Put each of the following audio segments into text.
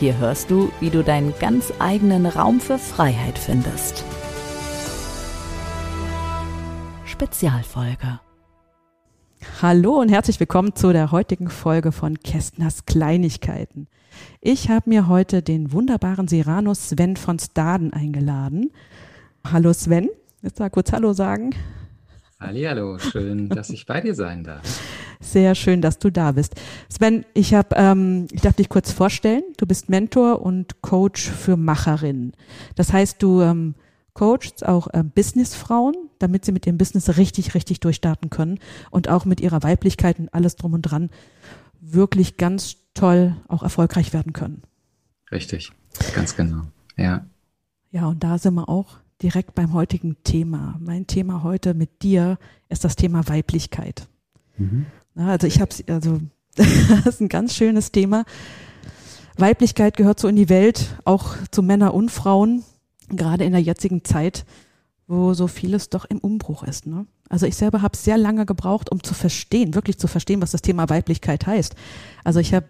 hier hörst du, wie du deinen ganz eigenen Raum für Freiheit findest. Spezialfolge. Hallo und herzlich willkommen zu der heutigen Folge von Kästners Kleinigkeiten. Ich habe mir heute den wunderbaren Siranus Sven von Staden eingeladen. Hallo Sven, jetzt mal kurz Hallo sagen. Hallo, schön, dass ich bei dir sein darf. Sehr schön, dass du da bist. Sven, ich habe, ähm, ich darf dich kurz vorstellen. Du bist Mentor und Coach für Macherinnen. Das heißt, du ähm, coachst auch ähm, Businessfrauen, damit sie mit ihrem Business richtig, richtig durchstarten können und auch mit ihrer Weiblichkeit und alles drum und dran wirklich ganz toll auch erfolgreich werden können. Richtig, ganz genau. Ja. Ja, und da sind wir auch direkt beim heutigen Thema. Mein Thema heute mit dir ist das Thema Weiblichkeit. Mhm. Also ich habe also das ist ein ganz schönes Thema. Weiblichkeit gehört so in die Welt, auch zu Männer und Frauen, gerade in der jetzigen Zeit, wo so vieles doch im Umbruch ist. Ne? Also ich selber habe sehr lange gebraucht, um zu verstehen, wirklich zu verstehen, was das Thema Weiblichkeit heißt. Also ich habe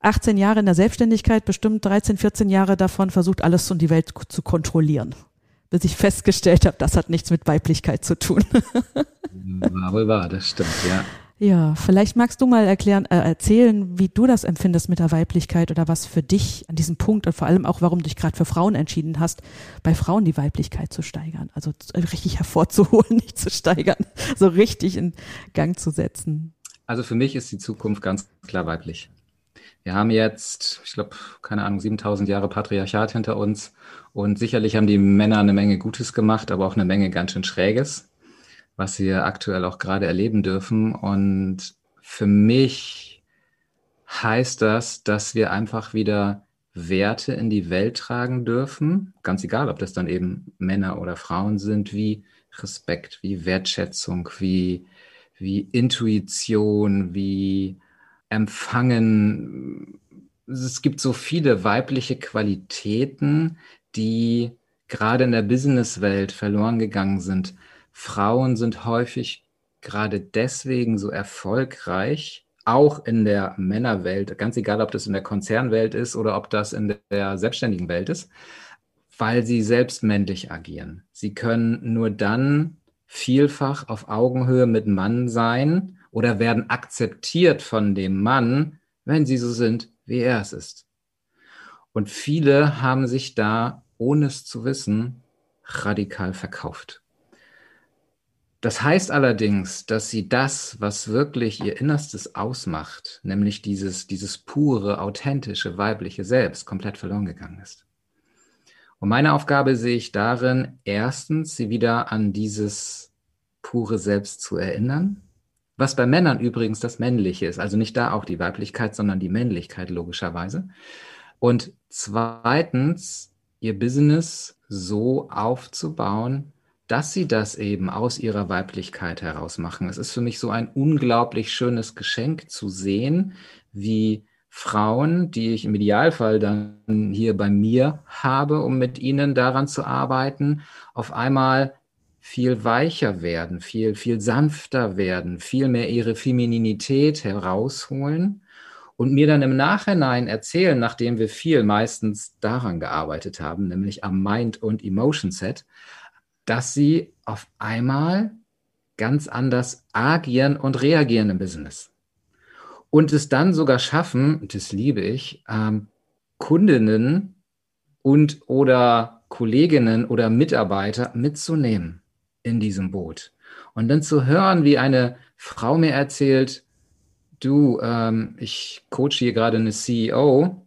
18 Jahre in der Selbstständigkeit, bestimmt 13, 14 Jahre davon versucht, alles um die Welt zu kontrollieren bis ich festgestellt habe, das hat nichts mit Weiblichkeit zu tun. wohl wahr, das stimmt, ja. Ja, vielleicht magst du mal erklären, äh, erzählen, wie du das empfindest mit der Weiblichkeit oder was für dich an diesem Punkt und vor allem auch, warum du dich gerade für Frauen entschieden hast, bei Frauen die Weiblichkeit zu steigern, also richtig hervorzuholen, nicht zu steigern, so richtig in Gang zu setzen. Also für mich ist die Zukunft ganz klar weiblich. Wir haben jetzt, ich glaube, keine Ahnung, 7000 Jahre Patriarchat hinter uns und sicherlich haben die Männer eine Menge Gutes gemacht, aber auch eine Menge ganz schön Schräges, was wir aktuell auch gerade erleben dürfen. Und für mich heißt das, dass wir einfach wieder Werte in die Welt tragen dürfen, ganz egal, ob das dann eben Männer oder Frauen sind, wie Respekt, wie Wertschätzung, wie, wie Intuition, wie Empfangen. Es gibt so viele weibliche Qualitäten, die gerade in der Businesswelt verloren gegangen sind. Frauen sind häufig gerade deswegen so erfolgreich, auch in der Männerwelt, ganz egal, ob das in der Konzernwelt ist oder ob das in der selbstständigen Welt ist, weil sie selbst männlich agieren. Sie können nur dann vielfach auf Augenhöhe mit Mann sein oder werden akzeptiert von dem Mann, wenn sie so sind, wie er es ist. Und viele haben sich da, ohne es zu wissen, radikal verkauft. Das heißt allerdings, dass sie das, was wirklich ihr Innerstes ausmacht, nämlich dieses, dieses pure, authentische, weibliche Selbst, komplett verloren gegangen ist. Und meine Aufgabe sehe ich darin, erstens, sie wieder an dieses pure Selbst zu erinnern, was bei Männern übrigens das Männliche ist, also nicht da auch die Weiblichkeit, sondern die Männlichkeit logischerweise. Und zweitens, ihr Business so aufzubauen, dass sie das eben aus ihrer Weiblichkeit heraus machen. Es ist für mich so ein unglaublich schönes Geschenk zu sehen, wie Frauen, die ich im Idealfall dann hier bei mir habe, um mit ihnen daran zu arbeiten, auf einmal viel weicher werden, viel, viel sanfter werden, viel mehr ihre Femininität herausholen und mir dann im Nachhinein erzählen, nachdem wir viel meistens daran gearbeitet haben, nämlich am Mind- und Emotion-Set, dass sie auf einmal ganz anders agieren und reagieren im Business. Und es dann sogar schaffen, das liebe ich, ähm, Kundinnen und oder Kolleginnen oder Mitarbeiter mitzunehmen in diesem Boot. Und dann zu hören, wie eine Frau mir erzählt, du, ähm, ich coache hier gerade eine CEO,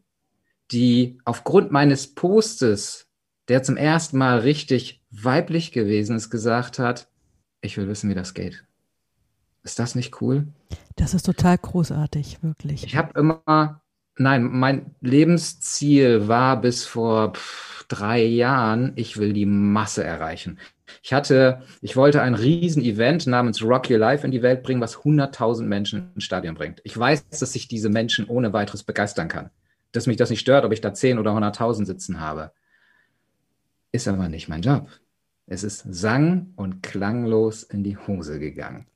die aufgrund meines Postes, der zum ersten Mal richtig weiblich gewesen ist, gesagt hat, ich will wissen, wie das geht. Ist das nicht cool? Das ist total großartig, wirklich. Ich habe immer Nein, mein Lebensziel war bis vor drei Jahren, ich will die Masse erreichen. Ich hatte, ich wollte ein Riesen-Event namens Rock Your Life in die Welt bringen, was 100.000 Menschen ins Stadion bringt. Ich weiß, dass ich diese Menschen ohne weiteres begeistern kann. Dass mich das nicht stört, ob ich da 10 oder 100.000 sitzen habe. Ist aber nicht mein Job. Es ist sang- und klanglos in die Hose gegangen.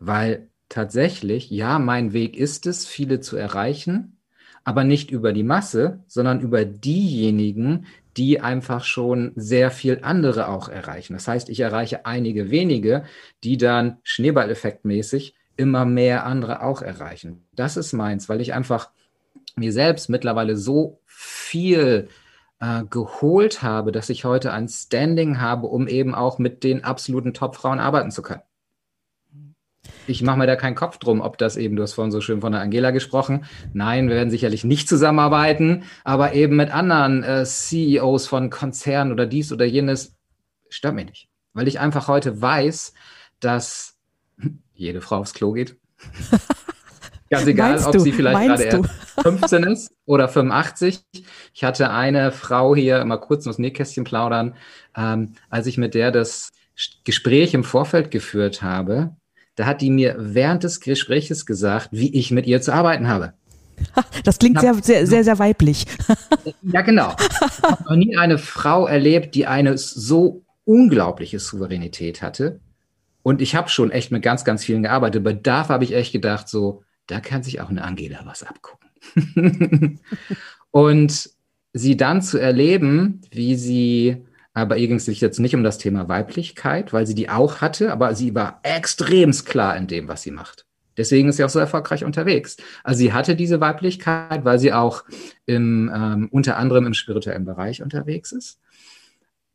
Weil tatsächlich, ja, mein Weg ist es, viele zu erreichen, aber nicht über die Masse, sondern über diejenigen, die einfach schon sehr viel andere auch erreichen. Das heißt, ich erreiche einige wenige, die dann schneeballeffektmäßig immer mehr andere auch erreichen. Das ist meins, weil ich einfach mir selbst mittlerweile so viel äh, geholt habe, dass ich heute ein Standing habe, um eben auch mit den absoluten Top-Frauen arbeiten zu können ich mache mir da keinen Kopf drum, ob das eben, du hast vorhin so schön von der Angela gesprochen. Nein, wir werden sicherlich nicht zusammenarbeiten, aber eben mit anderen äh, CEOs von Konzernen oder dies oder jenes stört mich nicht. Weil ich einfach heute weiß, dass jede Frau aufs Klo geht. Ganz egal, Meinst ob du? sie vielleicht gerade erst 15 ist oder 85. Ich hatte eine Frau hier, mal kurz aus Nähkästchen plaudern, ähm, als ich mit der das Gespräch im Vorfeld geführt habe, da hat die mir während des Gespräches gesagt, wie ich mit ihr zu arbeiten habe. Das klingt sehr, sehr, sehr, sehr weiblich. Ja, genau. Ich habe noch nie eine Frau erlebt, die eine so unglaubliche Souveränität hatte. Und ich habe schon echt mit ganz, ganz vielen gearbeitet. Bei DAF habe ich echt gedacht, so, da kann sich auch eine Angela was abgucken. und sie dann zu erleben, wie sie aber ihr ging es sich jetzt nicht um das Thema Weiblichkeit, weil sie die auch hatte, aber sie war extremst klar in dem, was sie macht. Deswegen ist sie auch so erfolgreich unterwegs. Also sie hatte diese Weiblichkeit, weil sie auch im, ähm, unter anderem im spirituellen Bereich unterwegs ist.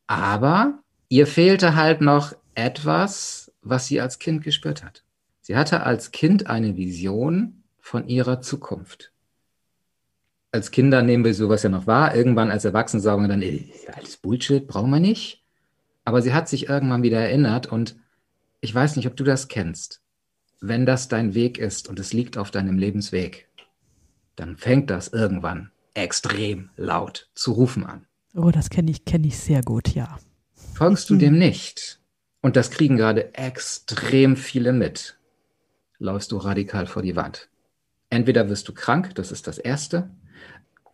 Aber ihr fehlte halt noch etwas, was sie als Kind gespürt hat. Sie hatte als Kind eine Vision von ihrer Zukunft als Kinder nehmen wir sowas ja noch wahr. Irgendwann als Erwachsene sagen wir dann, ey, alles Bullshit, brauchen wir nicht. Aber sie hat sich irgendwann wieder erinnert und ich weiß nicht, ob du das kennst. Wenn das dein Weg ist und es liegt auf deinem Lebensweg, dann fängt das irgendwann extrem laut zu rufen an. Oh, das kenne ich, kenne ich sehr gut, ja. Folgst du dem nicht? Und das kriegen gerade extrem viele mit. Läufst du radikal vor die Wand. Entweder wirst du krank, das ist das Erste,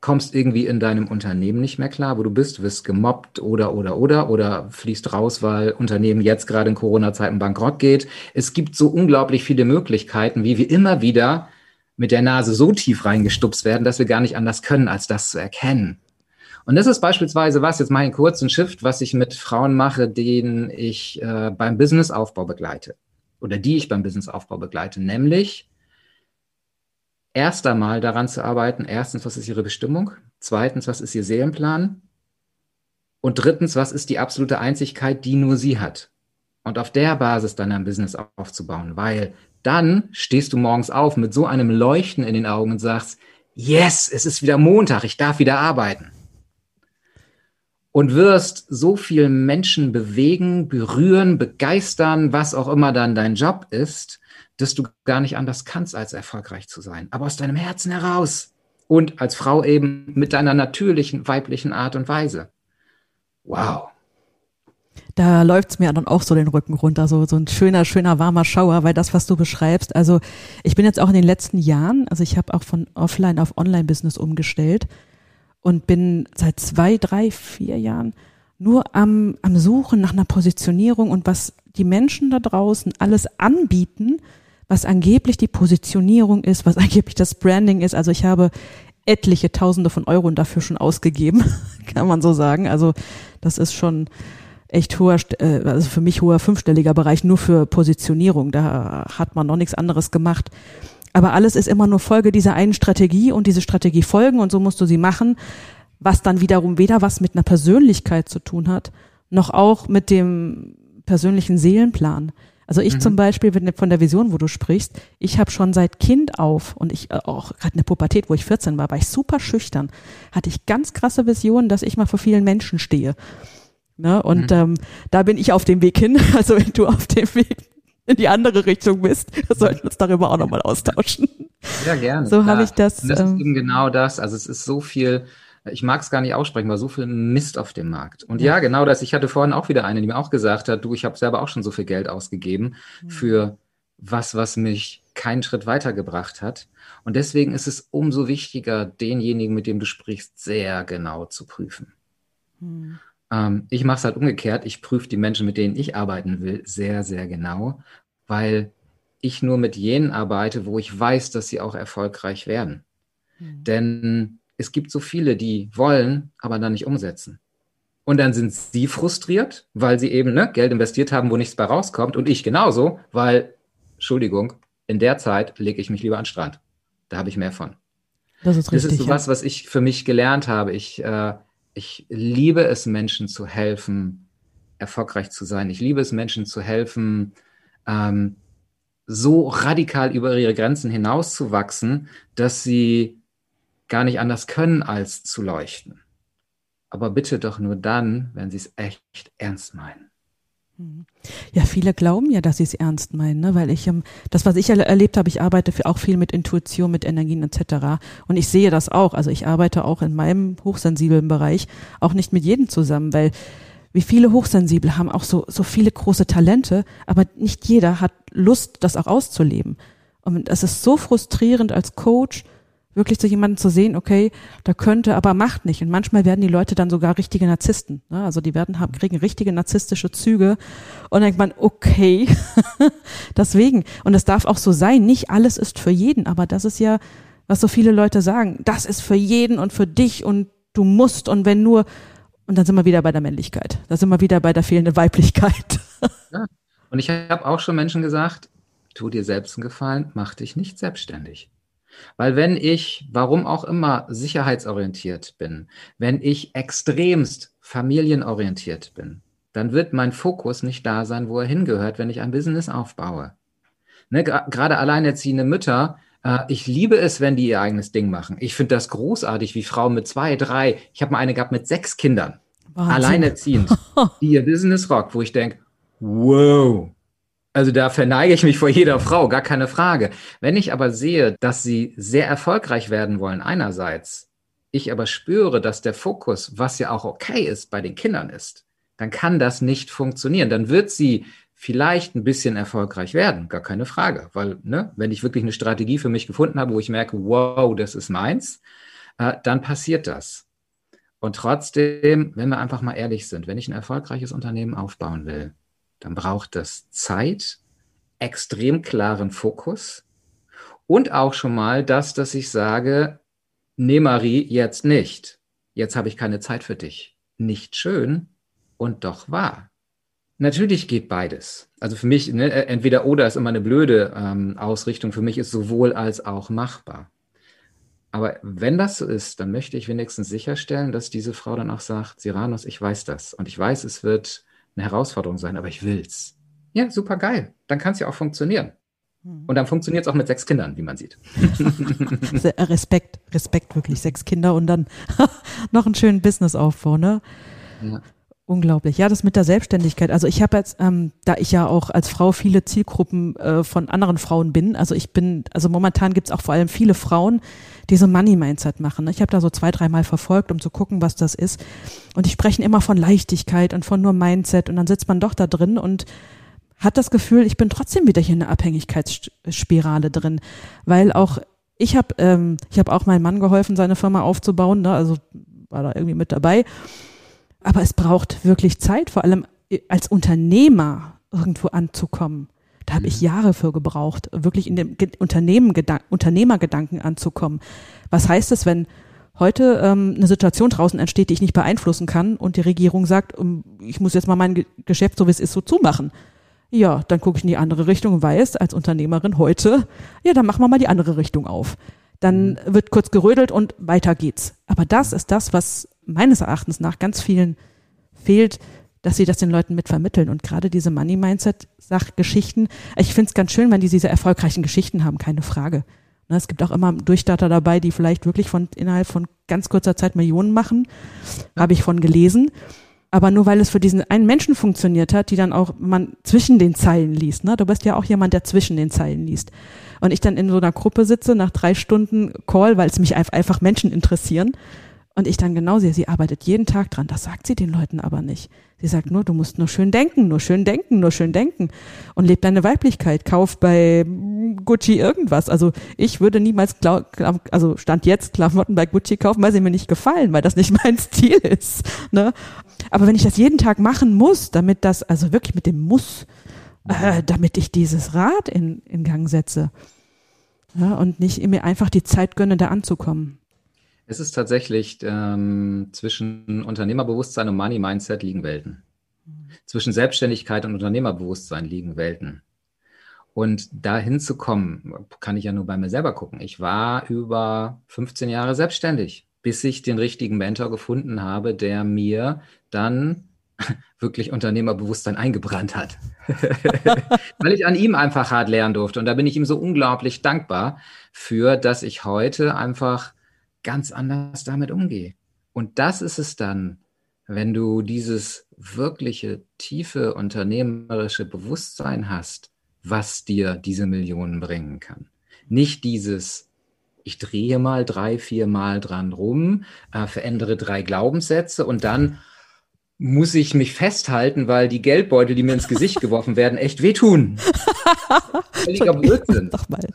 kommst irgendwie in deinem Unternehmen nicht mehr klar, wo du bist, wirst gemobbt oder, oder, oder, oder fließt raus, weil Unternehmen jetzt gerade in Corona-Zeiten bankrott geht. Es gibt so unglaublich viele Möglichkeiten, wie wir immer wieder mit der Nase so tief reingestupst werden, dass wir gar nicht anders können, als das zu erkennen. Und das ist beispielsweise was, jetzt mache ich einen kurzen Shift, was ich mit Frauen mache, denen ich äh, beim Businessaufbau begleite oder die ich beim Businessaufbau begleite, nämlich erst einmal daran zu arbeiten, erstens, was ist ihre Bestimmung? Zweitens, was ist ihr Seelenplan? Und drittens, was ist die absolute Einzigkeit, die nur sie hat? Und auf der Basis dann ein Business aufzubauen, weil dann stehst du morgens auf mit so einem Leuchten in den Augen und sagst, yes, es ist wieder Montag, ich darf wieder arbeiten. Und wirst so viel Menschen bewegen, berühren, begeistern, was auch immer dann dein Job ist, dass du gar nicht anders kannst, als erfolgreich zu sein, aber aus deinem Herzen heraus. Und als Frau eben mit deiner natürlichen weiblichen Art und Weise. Wow. Da läuft's mir dann auch so den Rücken runter, so, so ein schöner, schöner, warmer Schauer, weil das, was du beschreibst, also ich bin jetzt auch in den letzten Jahren, also ich habe auch von Offline auf Online-Business umgestellt und bin seit zwei, drei, vier Jahren nur am, am Suchen nach einer Positionierung und was die Menschen da draußen alles anbieten, was angeblich die Positionierung ist, was angeblich das Branding ist. Also ich habe etliche Tausende von Euro dafür schon ausgegeben, kann man so sagen. Also das ist schon echt hoher, äh, also für mich hoher fünfstelliger Bereich nur für Positionierung. Da hat man noch nichts anderes gemacht. Aber alles ist immer nur Folge dieser einen Strategie und diese Strategie folgen und so musst du sie machen, was dann wiederum weder was mit einer Persönlichkeit zu tun hat, noch auch mit dem persönlichen Seelenplan. Also ich mhm. zum Beispiel, wenn von der Vision, wo du sprichst, ich habe schon seit Kind auf und ich äh, auch gerade in der Pubertät, wo ich 14 war, war ich super schüchtern, hatte ich ganz krasse Visionen, dass ich mal vor vielen Menschen stehe. Ne? Und mhm. ähm, da bin ich auf dem Weg hin. Also wenn du auf dem Weg in die andere Richtung bist, sollten wir uns darüber auch nochmal austauschen. Ja, gerne. So habe ich das. Und das ähm, ist eben genau das. Also es ist so viel, ich mag es gar nicht aussprechen, weil so viel Mist auf dem Markt. Und ja. ja, genau das. Ich hatte vorhin auch wieder eine, die mir auch gesagt hat, du, ich habe selber auch schon so viel Geld ausgegeben mhm. für was, was mich keinen Schritt weitergebracht hat. Und deswegen ist es umso wichtiger, denjenigen, mit dem du sprichst, sehr genau zu prüfen. Mhm. Ähm, ich mache es halt umgekehrt. Ich prüfe die Menschen, mit denen ich arbeiten will, sehr, sehr genau, weil ich nur mit jenen arbeite, wo ich weiß, dass sie auch erfolgreich werden. Mhm. Denn es gibt so viele, die wollen, aber dann nicht umsetzen. Und dann sind sie frustriert, weil sie eben ne, Geld investiert haben, wo nichts bei rauskommt. Und ich genauso, weil, Entschuldigung, in der Zeit lege ich mich lieber an den Strand. Da habe ich mehr von. Das ist richtig. Das ist so was, was ich für mich gelernt habe. Ich, äh, ich liebe es, Menschen zu helfen, erfolgreich zu sein. Ich liebe es, Menschen zu helfen, ähm, so radikal über ihre Grenzen hinauszuwachsen, dass sie gar nicht anders können, als zu leuchten. Aber bitte doch nur dann, wenn sie es echt ernst meinen. Ja, viele glauben ja, dass sie es ernst meinen, ne? weil ich, ähm, das, was ich erlebt habe, ich arbeite auch viel mit Intuition, mit Energien etc. Und ich sehe das auch. Also ich arbeite auch in meinem hochsensiblen Bereich auch nicht mit jedem zusammen, weil wie viele Hochsensible haben auch so, so viele große Talente, aber nicht jeder hat Lust, das auch auszuleben. Und es ist so frustrierend als Coach, wirklich zu jemandem zu sehen, okay, da könnte, aber macht nicht. Und manchmal werden die Leute dann sogar richtige Narzissten. Ne? Also die werden haben, kriegen richtige narzisstische Züge. Und dann denkt man, okay, deswegen. Und es darf auch so sein. Nicht alles ist für jeden, aber das ist ja, was so viele Leute sagen. Das ist für jeden und für dich und du musst. Und wenn nur, und dann sind wir wieder bei der Männlichkeit. Da sind wir wieder bei der fehlenden Weiblichkeit. ja. Und ich habe auch schon Menschen gesagt, tu dir selbst einen Gefallen, mach dich nicht selbstständig. Weil wenn ich, warum auch immer, sicherheitsorientiert bin, wenn ich extremst familienorientiert bin, dann wird mein Fokus nicht da sein, wo er hingehört, wenn ich ein Business aufbaue. Ne, Gerade alleinerziehende Mütter, äh, ich liebe es, wenn die ihr eigenes Ding machen. Ich finde das großartig, wie Frauen mit zwei, drei, ich habe mal eine gehabt mit sechs Kindern, Wahnsinn. alleinerziehend, die ihr Business rockt, wo ich denke, wow, also da verneige ich mich vor jeder Frau, gar keine Frage. Wenn ich aber sehe, dass sie sehr erfolgreich werden wollen einerseits, ich aber spüre, dass der Fokus, was ja auch okay ist, bei den Kindern ist, dann kann das nicht funktionieren. Dann wird sie vielleicht ein bisschen erfolgreich werden, gar keine Frage. Weil, ne, wenn ich wirklich eine Strategie für mich gefunden habe, wo ich merke, wow, das ist meins, äh, dann passiert das. Und trotzdem, wenn wir einfach mal ehrlich sind, wenn ich ein erfolgreiches Unternehmen aufbauen will, dann braucht das Zeit, extrem klaren Fokus und auch schon mal das, dass ich sage, nee Marie, jetzt nicht. Jetzt habe ich keine Zeit für dich. Nicht schön und doch wahr. Natürlich geht beides. Also für mich, ne, entweder oder ist immer eine blöde ähm, Ausrichtung. Für mich ist sowohl als auch machbar. Aber wenn das so ist, dann möchte ich wenigstens sicherstellen, dass diese Frau dann auch sagt, Siranos, ich weiß das. Und ich weiß, es wird eine Herausforderung sein, aber ich will's. Ja, super geil. Dann kann es ja auch funktionieren. Hm. Und dann funktioniert es auch mit sechs Kindern, wie man sieht. Respekt, Respekt wirklich, sechs Kinder und dann noch einen schönen Businessaufbau, ne? Ja. Unglaublich. Ja, das mit der Selbstständigkeit. Also ich habe jetzt, ähm, da ich ja auch als Frau viele Zielgruppen äh, von anderen Frauen bin, also ich bin, also momentan gibt's auch vor allem viele Frauen, die so Money-Mindset machen. Ne? Ich habe da so zwei, dreimal verfolgt, um zu gucken, was das ist. Und die sprechen immer von Leichtigkeit und von nur Mindset und dann sitzt man doch da drin und hat das Gefühl, ich bin trotzdem wieder hier in einer Abhängigkeitsspirale drin, weil auch ich habe ähm, ich habe auch meinem Mann geholfen, seine Firma aufzubauen, ne? also war da irgendwie mit dabei aber es braucht wirklich Zeit, vor allem äh, als Unternehmer irgendwo anzukommen. Da habe ich mhm. Jahre für gebraucht, wirklich in dem Unternehmen, Unternehmergedanken anzukommen. Was heißt es, wenn heute ähm, eine Situation draußen entsteht, die ich nicht beeinflussen kann und die Regierung sagt, ich muss jetzt mal mein Geschäft, so wie es ist, so zumachen? Ja, dann gucke ich in die andere Richtung und weiß als Unternehmerin heute, ja, dann machen wir mal die andere Richtung auf. Dann mhm. wird kurz gerödelt und weiter geht's. Aber das ist das, was meines Erachtens nach ganz vielen fehlt, dass sie das den Leuten mit vermitteln. Und gerade diese Money-Mindset-Sachgeschichten, ich finde es ganz schön, wenn die diese erfolgreichen Geschichten haben, keine Frage. Ne, es gibt auch immer Durchstarter dabei, die vielleicht wirklich von innerhalb von ganz kurzer Zeit Millionen machen. Habe ich von gelesen. Aber nur weil es für diesen einen Menschen funktioniert hat, die dann auch man zwischen den Zeilen liest. Ne? Du bist ja auch jemand, der zwischen den Zeilen liest. Und ich dann in so einer Gruppe sitze nach drei Stunden Call, weil es mich einfach Menschen interessieren und ich dann genau sehe, sie arbeitet jeden Tag dran. Das sagt sie den Leuten aber nicht. Sie sagt nur, du musst nur schön denken, nur schön denken, nur schön denken. Und lebt deine Weiblichkeit. Kauf bei Gucci irgendwas. Also ich würde niemals, also Stand jetzt Klamotten bei Gucci kaufen, weil sie mir nicht gefallen, weil das nicht mein Stil ist. Ne? Aber wenn ich das jeden Tag machen muss, damit das, also wirklich mit dem Muss, äh, damit ich dieses Rad in, in Gang setze. Ja, und nicht mir einfach die Zeit gönne, da anzukommen. Es ist tatsächlich ähm, zwischen Unternehmerbewusstsein und Money Mindset liegen Welten. Mhm. Zwischen Selbstständigkeit und Unternehmerbewusstsein liegen Welten. Und da hinzukommen, kann ich ja nur bei mir selber gucken. Ich war über 15 Jahre selbstständig, bis ich den richtigen Mentor gefunden habe, der mir dann wirklich Unternehmerbewusstsein eingebrannt hat. Weil ich an ihm einfach hart lernen durfte. Und da bin ich ihm so unglaublich dankbar für, dass ich heute einfach ganz anders damit umgehe. Und das ist es dann, wenn du dieses wirkliche, tiefe unternehmerische Bewusstsein hast, was dir diese Millionen bringen kann. Nicht dieses, ich drehe mal drei, vier Mal dran rum, äh, verändere drei Glaubenssätze und dann muss ich mich festhalten, weil die Geldbeutel, die mir ins Gesicht geworfen werden, echt wehtun. Völliger Blödsinn. Doch mal.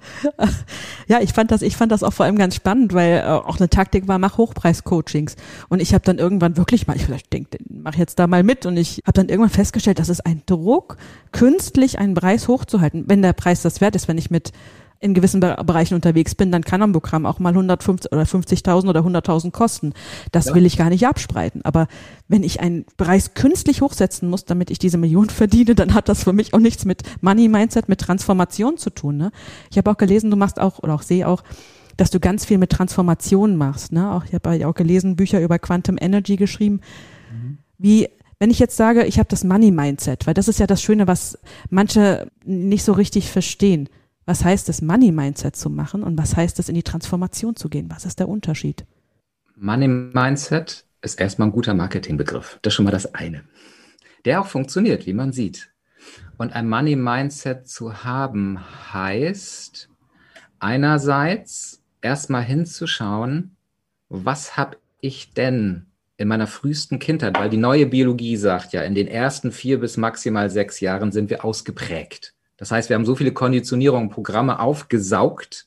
Ja, ich fand das, ich fand das auch vor allem ganz spannend, weil äh, auch eine Taktik war, mach Hochpreis-Coachings. Und ich habe dann irgendwann wirklich mal, ich vielleicht denke, mach jetzt da mal mit. Und ich habe dann irgendwann festgestellt, das ist ein Druck, künstlich einen Preis hochzuhalten, wenn der Preis das wert ist, wenn ich mit in gewissen Bereichen unterwegs bin, dann kann ein Programm auch mal 150 oder 50.000 oder 100.000 kosten. Das ja. will ich gar nicht abspreiten. Aber wenn ich einen Preis künstlich hochsetzen muss, damit ich diese Million verdiene, dann hat das für mich auch nichts mit Money Mindset, mit Transformation zu tun. Ne? Ich habe auch gelesen, du machst auch oder auch sehe auch, dass du ganz viel mit Transformation machst. Ne? Auch ich habe auch gelesen, Bücher über Quantum Energy geschrieben. Mhm. Wie wenn ich jetzt sage, ich habe das Money Mindset, weil das ist ja das Schöne, was manche nicht so richtig verstehen. Was heißt es, Money Mindset zu machen und was heißt es, in die Transformation zu gehen? Was ist der Unterschied? Money Mindset ist erstmal ein guter Marketingbegriff. Das ist schon mal das eine. Der auch funktioniert, wie man sieht. Und ein Money Mindset zu haben heißt einerseits erstmal hinzuschauen, was habe ich denn in meiner frühesten Kindheit, weil die neue Biologie sagt ja, in den ersten vier bis maximal sechs Jahren sind wir ausgeprägt. Das heißt, wir haben so viele Konditionierungen, Programme aufgesaugt,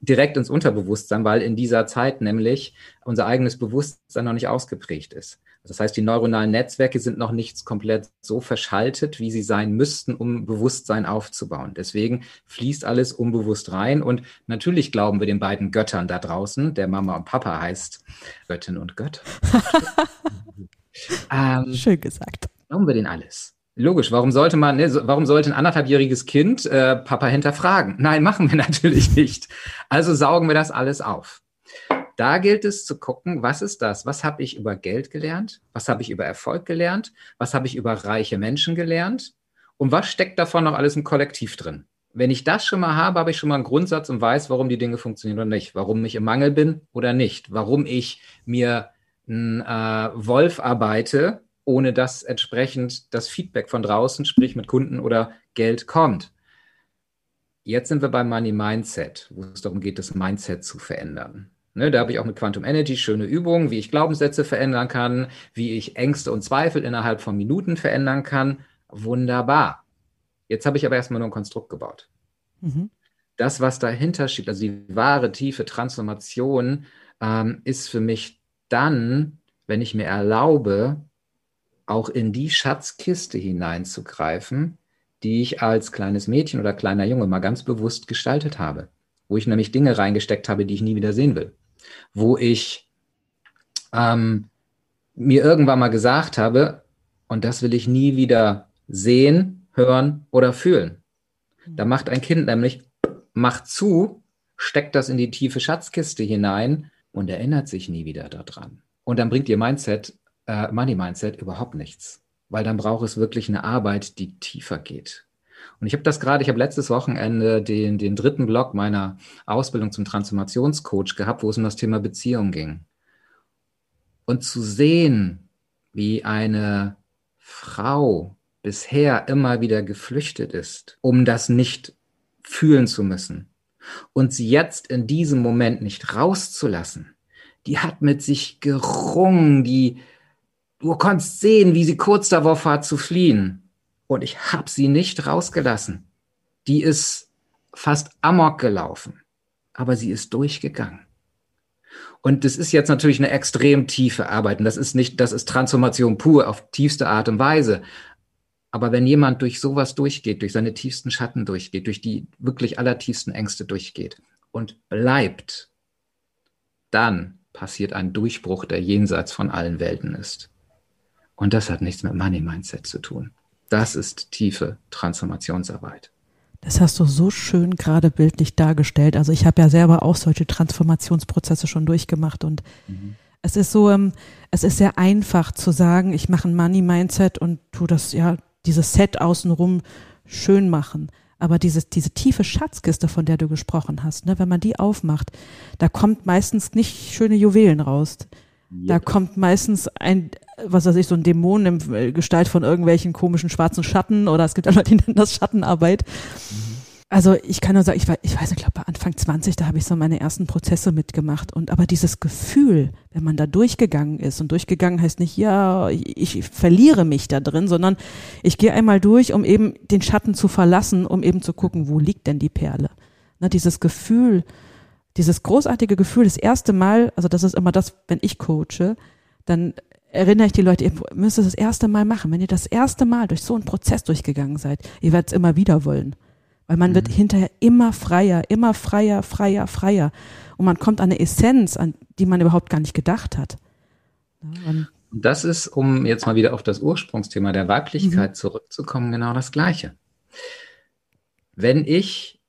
direkt ins Unterbewusstsein, weil in dieser Zeit nämlich unser eigenes Bewusstsein noch nicht ausgeprägt ist. Das heißt, die neuronalen Netzwerke sind noch nicht komplett so verschaltet, wie sie sein müssten, um Bewusstsein aufzubauen. Deswegen fließt alles unbewusst rein. Und natürlich glauben wir den beiden Göttern da draußen, der Mama und Papa heißt Göttin und Gött. ähm, Schön gesagt. Glauben wir den alles. Logisch, warum sollte man, ne, warum sollte ein anderthalbjähriges Kind äh, Papa hinterfragen? Nein, machen wir natürlich nicht. Also saugen wir das alles auf. Da gilt es zu gucken, was ist das? Was habe ich über Geld gelernt? Was habe ich über Erfolg gelernt? Was habe ich über reiche Menschen gelernt? Und was steckt davon noch alles im Kollektiv drin? Wenn ich das schon mal habe, habe ich schon mal einen Grundsatz und weiß, warum die Dinge funktionieren oder nicht. Warum ich im Mangel bin oder nicht. Warum ich mir einen äh, Wolf arbeite ohne dass entsprechend das Feedback von draußen, sprich mit Kunden oder Geld kommt. Jetzt sind wir beim Money Mindset, wo es darum geht, das Mindset zu verändern. Ne, da habe ich auch mit Quantum Energy schöne Übungen, wie ich Glaubenssätze verändern kann, wie ich Ängste und Zweifel innerhalb von Minuten verändern kann. Wunderbar. Jetzt habe ich aber erstmal nur ein Konstrukt gebaut. Mhm. Das, was dahinter steht, also die wahre tiefe Transformation, ähm, ist für mich dann, wenn ich mir erlaube, auch in die Schatzkiste hineinzugreifen, die ich als kleines Mädchen oder kleiner Junge mal ganz bewusst gestaltet habe, wo ich nämlich Dinge reingesteckt habe, die ich nie wieder sehen will, wo ich ähm, mir irgendwann mal gesagt habe, und das will ich nie wieder sehen, hören oder fühlen. Da macht ein Kind nämlich, macht zu, steckt das in die tiefe Schatzkiste hinein und erinnert sich nie wieder daran. Und dann bringt ihr Mindset äh, Money Mindset überhaupt nichts, weil dann braucht es wirklich eine Arbeit, die tiefer geht. Und ich habe das gerade, ich habe letztes Wochenende den, den dritten Block meiner Ausbildung zum Transformationscoach gehabt, wo es um das Thema Beziehung ging. Und zu sehen, wie eine Frau bisher immer wieder geflüchtet ist, um das nicht fühlen zu müssen und sie jetzt in diesem Moment nicht rauszulassen, die hat mit sich gerungen, die du konntest sehen, wie sie kurz davor war zu fliehen und ich habe sie nicht rausgelassen. Die ist fast amok gelaufen, aber sie ist durchgegangen. Und das ist jetzt natürlich eine extrem tiefe Arbeit. Und das ist nicht, das ist Transformation pur auf tiefste Art und Weise. Aber wenn jemand durch sowas durchgeht, durch seine tiefsten Schatten durchgeht, durch die wirklich allertiefsten Ängste durchgeht und bleibt, dann passiert ein Durchbruch, der jenseits von allen Welten ist. Und das hat nichts mit Money Mindset zu tun. Das ist tiefe Transformationsarbeit. Das hast du so schön gerade bildlich dargestellt. Also ich habe ja selber auch solche Transformationsprozesse schon durchgemacht und mhm. es ist so, ähm, es ist sehr einfach zu sagen, ich mache ein Money Mindset und tu das ja dieses Set außenrum schön machen. Aber diese, diese tiefe Schatzkiste, von der du gesprochen hast, ne, wenn man die aufmacht, da kommt meistens nicht schöne Juwelen raus. Da kommt meistens ein, was weiß ich, so ein Dämon in Gestalt von irgendwelchen komischen schwarzen Schatten oder es gibt auch Leute, die nennen das Schattenarbeit. Mhm also ich kann nur sagen, ich, war, ich weiß nicht, ich glaube, Anfang 20, da habe ich so meine ersten Prozesse mitgemacht. Und aber dieses Gefühl, wenn man da durchgegangen ist, und durchgegangen heißt nicht, ja, ich, ich verliere mich da drin, sondern ich gehe einmal durch, um eben den Schatten zu verlassen, um eben zu gucken, wo liegt denn die Perle. Ne, dieses Gefühl, dieses großartige Gefühl, das erste Mal, also das ist immer das, wenn ich coache, dann erinnere ich die Leute, ihr müsst es das erste Mal machen. Wenn ihr das erste Mal durch so einen Prozess durchgegangen seid, ihr werdet es immer wieder wollen. Weil man mhm. wird hinterher immer freier, immer freier, freier, freier. Und man kommt an eine Essenz, an die man überhaupt gar nicht gedacht hat. Und das ist, um jetzt mal wieder auf das Ursprungsthema der Weiblichkeit mhm. zurückzukommen, genau das Gleiche. Wenn ich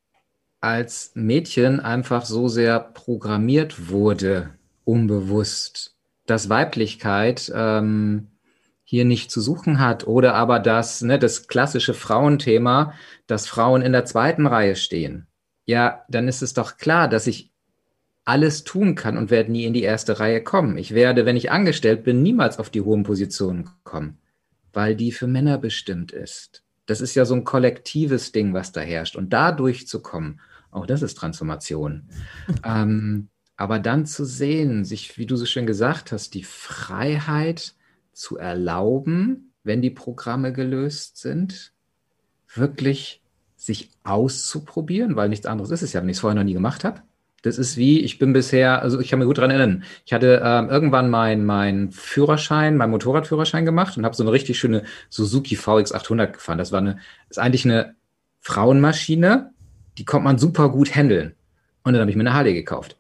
als Mädchen einfach so sehr programmiert wurde, unbewusst, dass Weiblichkeit ähm, hier nicht zu suchen hat oder aber das, ne, das klassische Frauenthema, dass Frauen in der zweiten Reihe stehen. Ja, dann ist es doch klar, dass ich alles tun kann und werde nie in die erste Reihe kommen. Ich werde, wenn ich angestellt bin, niemals auf die hohen Positionen kommen, weil die für Männer bestimmt ist. Das ist ja so ein kollektives Ding, was da herrscht. Und da durchzukommen, auch das ist Transformation. ähm, aber dann zu sehen, sich, wie du so schön gesagt hast, die Freiheit, zu erlauben, wenn die Programme gelöst sind, wirklich sich auszuprobieren, weil nichts anderes ist es ja, wenn ich es vorher noch nie gemacht habe. Das ist wie, ich bin bisher, also ich kann mir gut dran erinnern, ich hatte ähm, irgendwann meinen mein Führerschein, meinen Motorradführerschein gemacht und habe so eine richtig schöne Suzuki VX800 gefahren. Das war eine, ist eigentlich eine Frauenmaschine, die konnte man super gut handeln. Und dann habe ich mir eine Harley gekauft.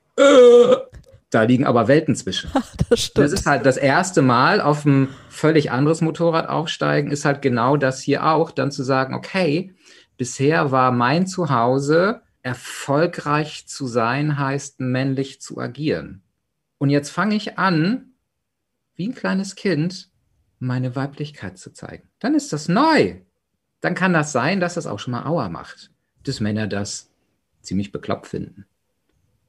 Da liegen aber Welten zwischen. das stimmt. Das ist halt das erste Mal auf ein völlig anderes Motorrad aufsteigen, ist halt genau das hier auch, dann zu sagen, okay, bisher war mein Zuhause erfolgreich zu sein, heißt männlich zu agieren. Und jetzt fange ich an, wie ein kleines Kind, meine Weiblichkeit zu zeigen. Dann ist das neu. Dann kann das sein, dass das auch schon mal Auer macht. Dass Männer das ziemlich bekloppt finden.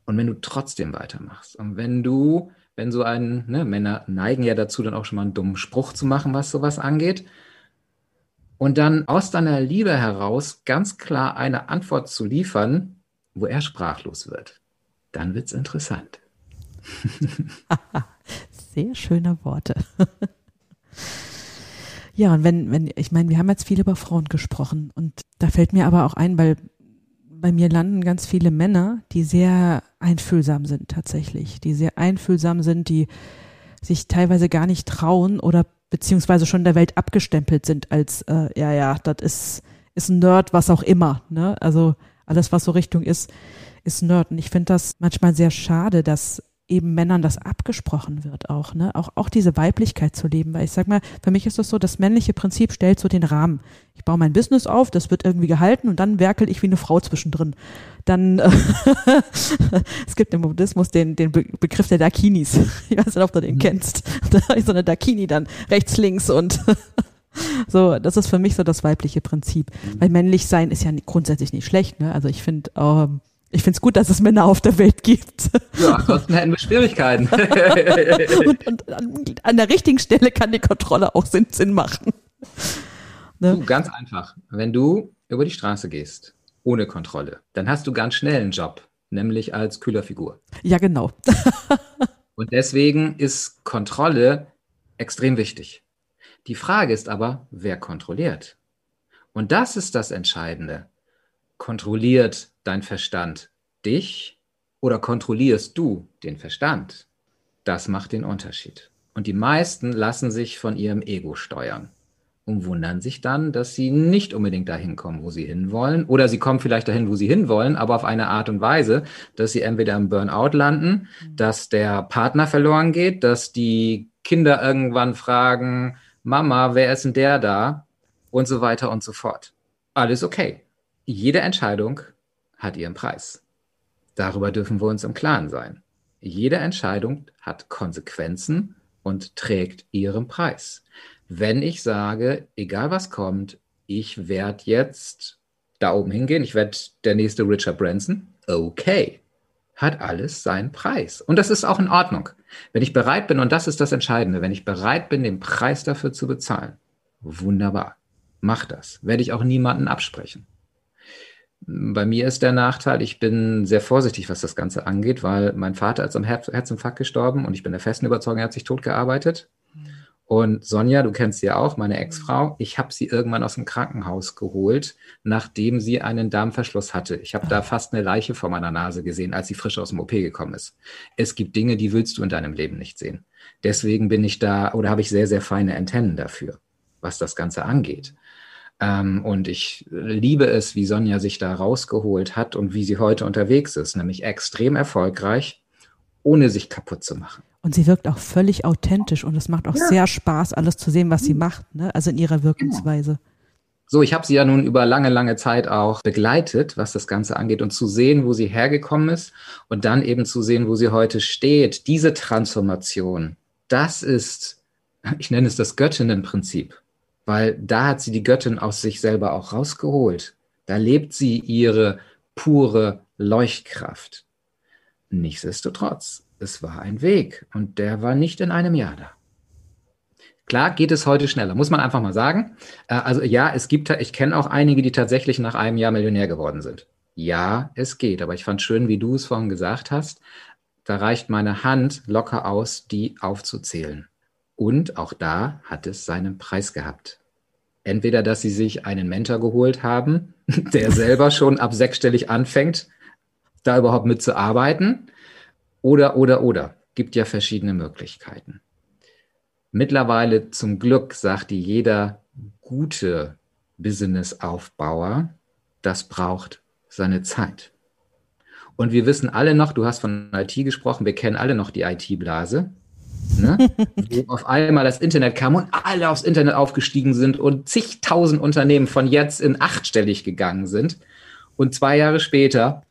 Und wenn du trotzdem weitermachst und wenn du, wenn so ein, ne, Männer neigen ja dazu, dann auch schon mal einen dummen Spruch zu machen, was sowas angeht, und dann aus deiner Liebe heraus ganz klar eine Antwort zu liefern, wo er sprachlos wird, dann wird's interessant. Sehr schöne Worte. Ja, und wenn, wenn, ich meine, wir haben jetzt viel über Frauen gesprochen und da fällt mir aber auch ein, weil bei mir landen ganz viele Männer, die sehr einfühlsam sind tatsächlich, die sehr einfühlsam sind, die sich teilweise gar nicht trauen oder beziehungsweise schon der Welt abgestempelt sind als, äh, ja, ja, das ist, ist ein Nerd, was auch immer. Ne? Also alles, was so Richtung ist, ist Nerd. Und ich finde das manchmal sehr schade, dass eben Männern das abgesprochen wird auch, ne? Auch, auch diese Weiblichkeit zu leben. Weil ich sag mal, für mich ist das so, das männliche Prinzip stellt so den Rahmen. Ich baue mein Business auf, das wird irgendwie gehalten und dann werkel ich wie eine Frau zwischendrin. Dann, äh, es gibt im Buddhismus den, den Be Begriff der Dakinis. Ich weiß nicht, ob du den mhm. kennst. Da ist so eine Dakini dann rechts, links und so, das ist für mich so das weibliche Prinzip. Mhm. Weil männlich sein ist ja grundsätzlich nicht schlecht, ne? Also ich finde, ähm, ich finde es gut, dass es Männer auf der Welt gibt. Ja, ansonsten hätten wir Schwierigkeiten. und, und an, der richtigen Stelle kann die Kontrolle auch Sinn, Sinn machen. Ne? Du, ganz einfach. Wenn du über die Straße gehst, ohne Kontrolle, dann hast du ganz schnell einen Job, nämlich als Kühlerfigur. Ja, genau. Und deswegen ist Kontrolle extrem wichtig. Die Frage ist aber, wer kontrolliert? Und das ist das Entscheidende. Kontrolliert dein Verstand dich oder kontrollierst du den Verstand? Das macht den Unterschied. Und die meisten lassen sich von ihrem Ego steuern und wundern sich dann, dass sie nicht unbedingt dahin kommen, wo sie hinwollen. Oder sie kommen vielleicht dahin, wo sie hinwollen, aber auf eine Art und Weise, dass sie entweder im Burnout landen, mhm. dass der Partner verloren geht, dass die Kinder irgendwann fragen, Mama, wer ist denn der da? Und so weiter und so fort. Alles okay. Jede Entscheidung hat ihren Preis. Darüber dürfen wir uns im Klaren sein. Jede Entscheidung hat Konsequenzen und trägt ihren Preis. Wenn ich sage, egal was kommt, ich werde jetzt da oben hingehen, ich werde der nächste Richard Branson, okay, hat alles seinen Preis. Und das ist auch in Ordnung. Wenn ich bereit bin, und das ist das Entscheidende, wenn ich bereit bin, den Preis dafür zu bezahlen, wunderbar, mach das. Werde ich auch niemanden absprechen. Bei mir ist der Nachteil, ich bin sehr vorsichtig, was das Ganze angeht, weil mein Vater ist am Herzinfarkt gestorben und ich bin der festen Überzeugung, er hat sich tot gearbeitet. Und Sonja, du kennst sie ja auch, meine Ex-Frau, ich habe sie irgendwann aus dem Krankenhaus geholt, nachdem sie einen Darmverschluss hatte. Ich habe da fast eine Leiche vor meiner Nase gesehen, als sie frisch aus dem OP gekommen ist. Es gibt Dinge, die willst du in deinem Leben nicht sehen. Deswegen bin ich da oder habe ich sehr, sehr feine Antennen dafür, was das Ganze angeht. Ähm, und ich liebe es, wie Sonja sich da rausgeholt hat und wie sie heute unterwegs ist, nämlich extrem erfolgreich, ohne sich kaputt zu machen. Und sie wirkt auch völlig authentisch und es macht auch ja. sehr Spaß, alles zu sehen, was sie macht, ne? also in ihrer Wirkungsweise. So, ich habe sie ja nun über lange, lange Zeit auch begleitet, was das Ganze angeht und zu sehen, wo sie hergekommen ist und dann eben zu sehen, wo sie heute steht. Diese Transformation, das ist, ich nenne es das Göttinnenprinzip weil da hat sie die Göttin aus sich selber auch rausgeholt. Da lebt sie ihre pure Leuchtkraft. Nichtsdestotrotz, es war ein Weg und der war nicht in einem Jahr da. Klar geht es heute schneller, muss man einfach mal sagen. Äh, also ja, es gibt, ich kenne auch einige, die tatsächlich nach einem Jahr Millionär geworden sind. Ja, es geht, aber ich fand schön, wie du es vorhin gesagt hast, da reicht meine Hand locker aus, die aufzuzählen. Und auch da hat es seinen Preis gehabt. Entweder, dass sie sich einen Mentor geholt haben, der selber schon ab sechsstellig anfängt, da überhaupt mitzuarbeiten, oder, oder, oder. Gibt ja verschiedene Möglichkeiten. Mittlerweile zum Glück sagt jeder gute Businessaufbauer, das braucht seine Zeit. Und wir wissen alle noch, du hast von IT gesprochen, wir kennen alle noch die IT-Blase ne? auf einmal das Internet kam und alle aufs Internet aufgestiegen sind und zigtausend Unternehmen von jetzt in achtstellig gegangen sind und zwei Jahre später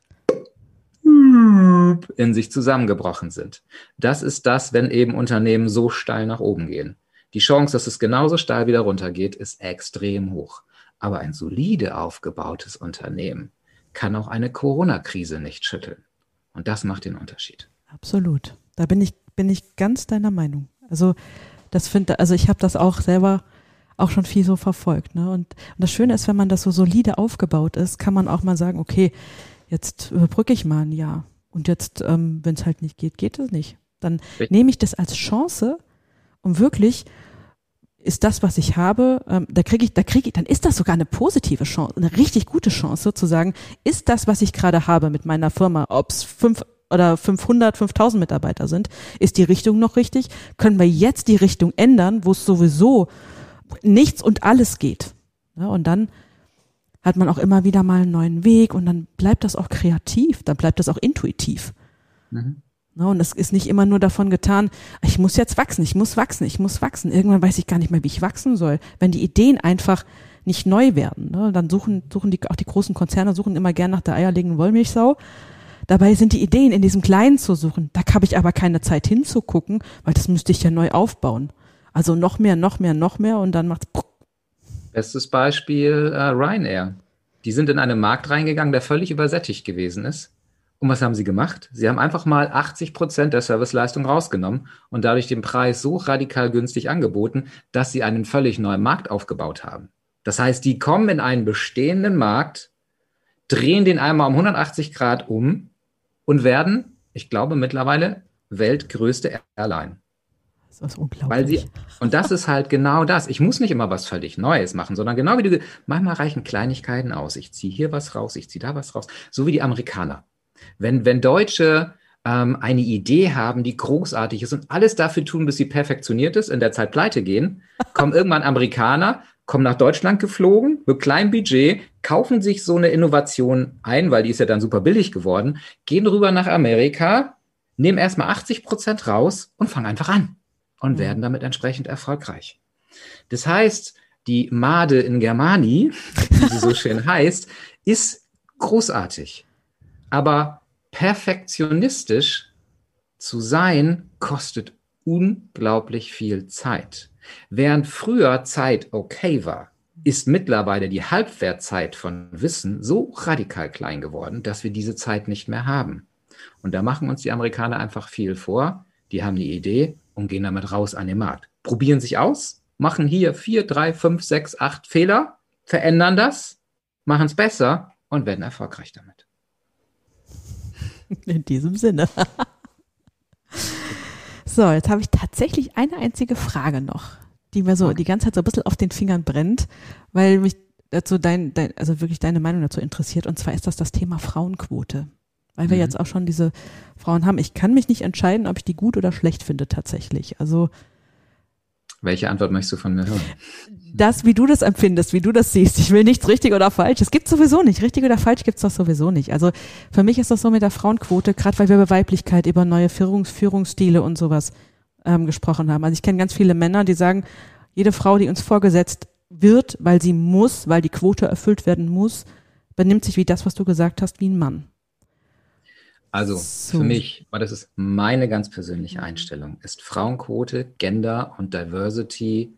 in sich zusammengebrochen sind. Das ist das, wenn eben Unternehmen so steil nach oben gehen. Die Chance, dass es genauso steil wieder runtergeht, ist extrem hoch. Aber ein solide aufgebautes Unternehmen kann auch eine Corona-Krise nicht schütteln. Und das macht den Unterschied. Absolut. Da bin ich bin ich ganz deiner Meinung. Also das finde, also ich habe das auch selber auch schon viel so verfolgt. Ne? Und, und das Schöne ist, wenn man das so solide aufgebaut ist, kann man auch mal sagen, okay, jetzt überbrücke ich mal ein Jahr. Und jetzt, ähm, wenn es halt nicht geht, geht es nicht. Dann nehme ich das als Chance, um wirklich ist das, was ich habe, ähm, da kriege ich, da kriege ich, dann ist das sogar eine positive Chance, eine richtig gute Chance zu sagen, ist das, was ich gerade habe mit meiner Firma, ob es fünf oder 500, 5000 Mitarbeiter sind, ist die Richtung noch richtig? Können wir jetzt die Richtung ändern, wo es sowieso nichts und alles geht? Ja, und dann hat man auch immer wieder mal einen neuen Weg und dann bleibt das auch kreativ, dann bleibt das auch intuitiv. Mhm. Ja, und es ist nicht immer nur davon getan, ich muss jetzt wachsen, ich muss wachsen, ich muss wachsen. Irgendwann weiß ich gar nicht mehr, wie ich wachsen soll. Wenn die Ideen einfach nicht neu werden, ne, dann suchen, suchen die, auch die großen Konzerne suchen immer gern nach der eierlegenden Wollmilchsau. Dabei sind die Ideen in diesem Kleinen zu suchen. Da habe ich aber keine Zeit hinzugucken, weil das müsste ich ja neu aufbauen. Also noch mehr, noch mehr, noch mehr und dann macht's. Bestes Beispiel äh, Ryanair. Die sind in einen Markt reingegangen, der völlig übersättigt gewesen ist. Und was haben sie gemacht? Sie haben einfach mal 80 Prozent der Serviceleistung rausgenommen und dadurch den Preis so radikal günstig angeboten, dass sie einen völlig neuen Markt aufgebaut haben. Das heißt, die kommen in einen bestehenden Markt, drehen den einmal um 180 Grad um und werden, ich glaube, mittlerweile weltgrößte Airline. Das ist unglaublich. Weil sie, und das ist halt genau das. Ich muss nicht immer was völlig Neues machen, sondern genau wie du, manchmal reichen Kleinigkeiten aus. Ich ziehe hier was raus, ich ziehe da was raus. So wie die Amerikaner. Wenn, wenn Deutsche ähm, eine Idee haben, die großartig ist und alles dafür tun, bis sie perfektioniert ist, in der Zeit pleite gehen, kommen irgendwann Amerikaner, kommen nach Deutschland geflogen, mit kleinem Budget, kaufen sich so eine Innovation ein, weil die ist ja dann super billig geworden, gehen rüber nach Amerika, nehmen erstmal 80 Prozent raus und fangen einfach an und mhm. werden damit entsprechend erfolgreich. Das heißt, die Made in Germani, wie sie so schön heißt, ist großartig. Aber perfektionistisch zu sein, kostet unglaublich viel Zeit. Während früher Zeit okay war, ist mittlerweile die Halbwertzeit von Wissen so radikal klein geworden, dass wir diese Zeit nicht mehr haben. Und da machen uns die Amerikaner einfach viel vor. Die haben die Idee und gehen damit raus an den Markt. Probieren sich aus, machen hier vier, drei, fünf, sechs, acht Fehler, verändern das, machen es besser und werden erfolgreich damit. In diesem Sinne. so, jetzt habe ich tatsächlich eine einzige Frage noch, die mir so die ganze Zeit so ein bisschen auf den Fingern brennt, weil mich dazu dein, dein also wirklich deine Meinung dazu interessiert. Und zwar ist das das Thema Frauenquote. Weil wir mhm. jetzt auch schon diese Frauen haben. Ich kann mich nicht entscheiden, ob ich die gut oder schlecht finde tatsächlich. Also welche Antwort möchtest du von mir hören? Das, wie du das empfindest, wie du das siehst. Ich will nichts richtig oder falsch. Es gibt sowieso nicht. Richtig oder falsch gibt es doch sowieso nicht. Also für mich ist das so mit der Frauenquote, gerade weil wir über Weiblichkeit, über neue Führungs Führungsstile und sowas ähm, gesprochen haben. Also ich kenne ganz viele Männer, die sagen, jede Frau, die uns vorgesetzt wird, weil sie muss, weil die Quote erfüllt werden muss, benimmt sich wie das, was du gesagt hast, wie ein Mann. Also so. für mich, weil das ist meine ganz persönliche mhm. Einstellung, ist Frauenquote, Gender und Diversity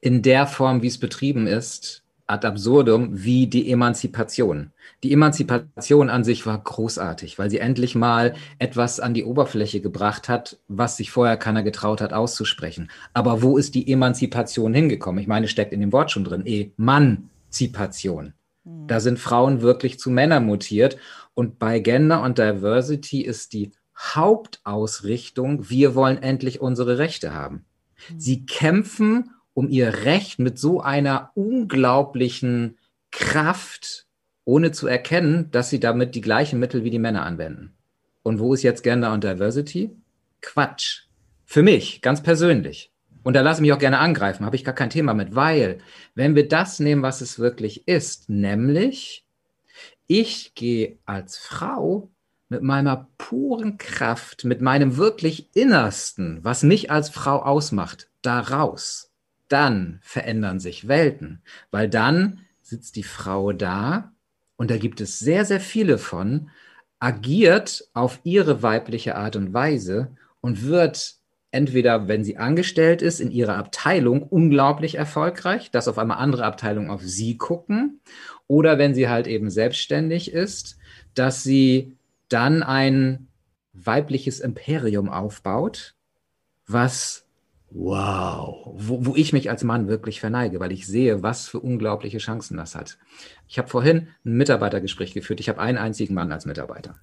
in der Form, wie es betrieben ist, ad absurdum, wie die Emanzipation. Die Emanzipation an sich war großartig, weil sie endlich mal etwas an die Oberfläche gebracht hat, was sich vorher keiner getraut hat auszusprechen. Aber wo ist die Emanzipation hingekommen? Ich meine, steckt in dem Wort schon drin. Emanzipation. Mhm. Da sind Frauen wirklich zu Männern mutiert und bei Gender und Diversity ist die Hauptausrichtung, wir wollen endlich unsere Rechte haben. Mhm. Sie kämpfen um ihr Recht mit so einer unglaublichen Kraft, ohne zu erkennen, dass sie damit die gleichen Mittel wie die Männer anwenden. Und wo ist jetzt Gender und Diversity? Quatsch. Für mich, ganz persönlich. Und da lasse ich mich auch gerne angreifen, habe ich gar kein Thema mit, weil wenn wir das nehmen, was es wirklich ist, nämlich ich gehe als Frau mit meiner puren Kraft, mit meinem wirklich Innersten, was mich als Frau ausmacht, da raus. Dann verändern sich Welten, weil dann sitzt die Frau da und da gibt es sehr, sehr viele von, agiert auf ihre weibliche Art und Weise und wird entweder, wenn sie angestellt ist, in ihrer Abteilung unglaublich erfolgreich, dass auf einmal andere Abteilungen auf sie gucken oder wenn sie halt eben selbstständig ist, dass sie dann ein weibliches Imperium aufbaut, was wow, wo, wo ich mich als Mann wirklich verneige, weil ich sehe, was für unglaubliche Chancen das hat. Ich habe vorhin ein Mitarbeitergespräch geführt. Ich habe einen einzigen Mann als Mitarbeiter.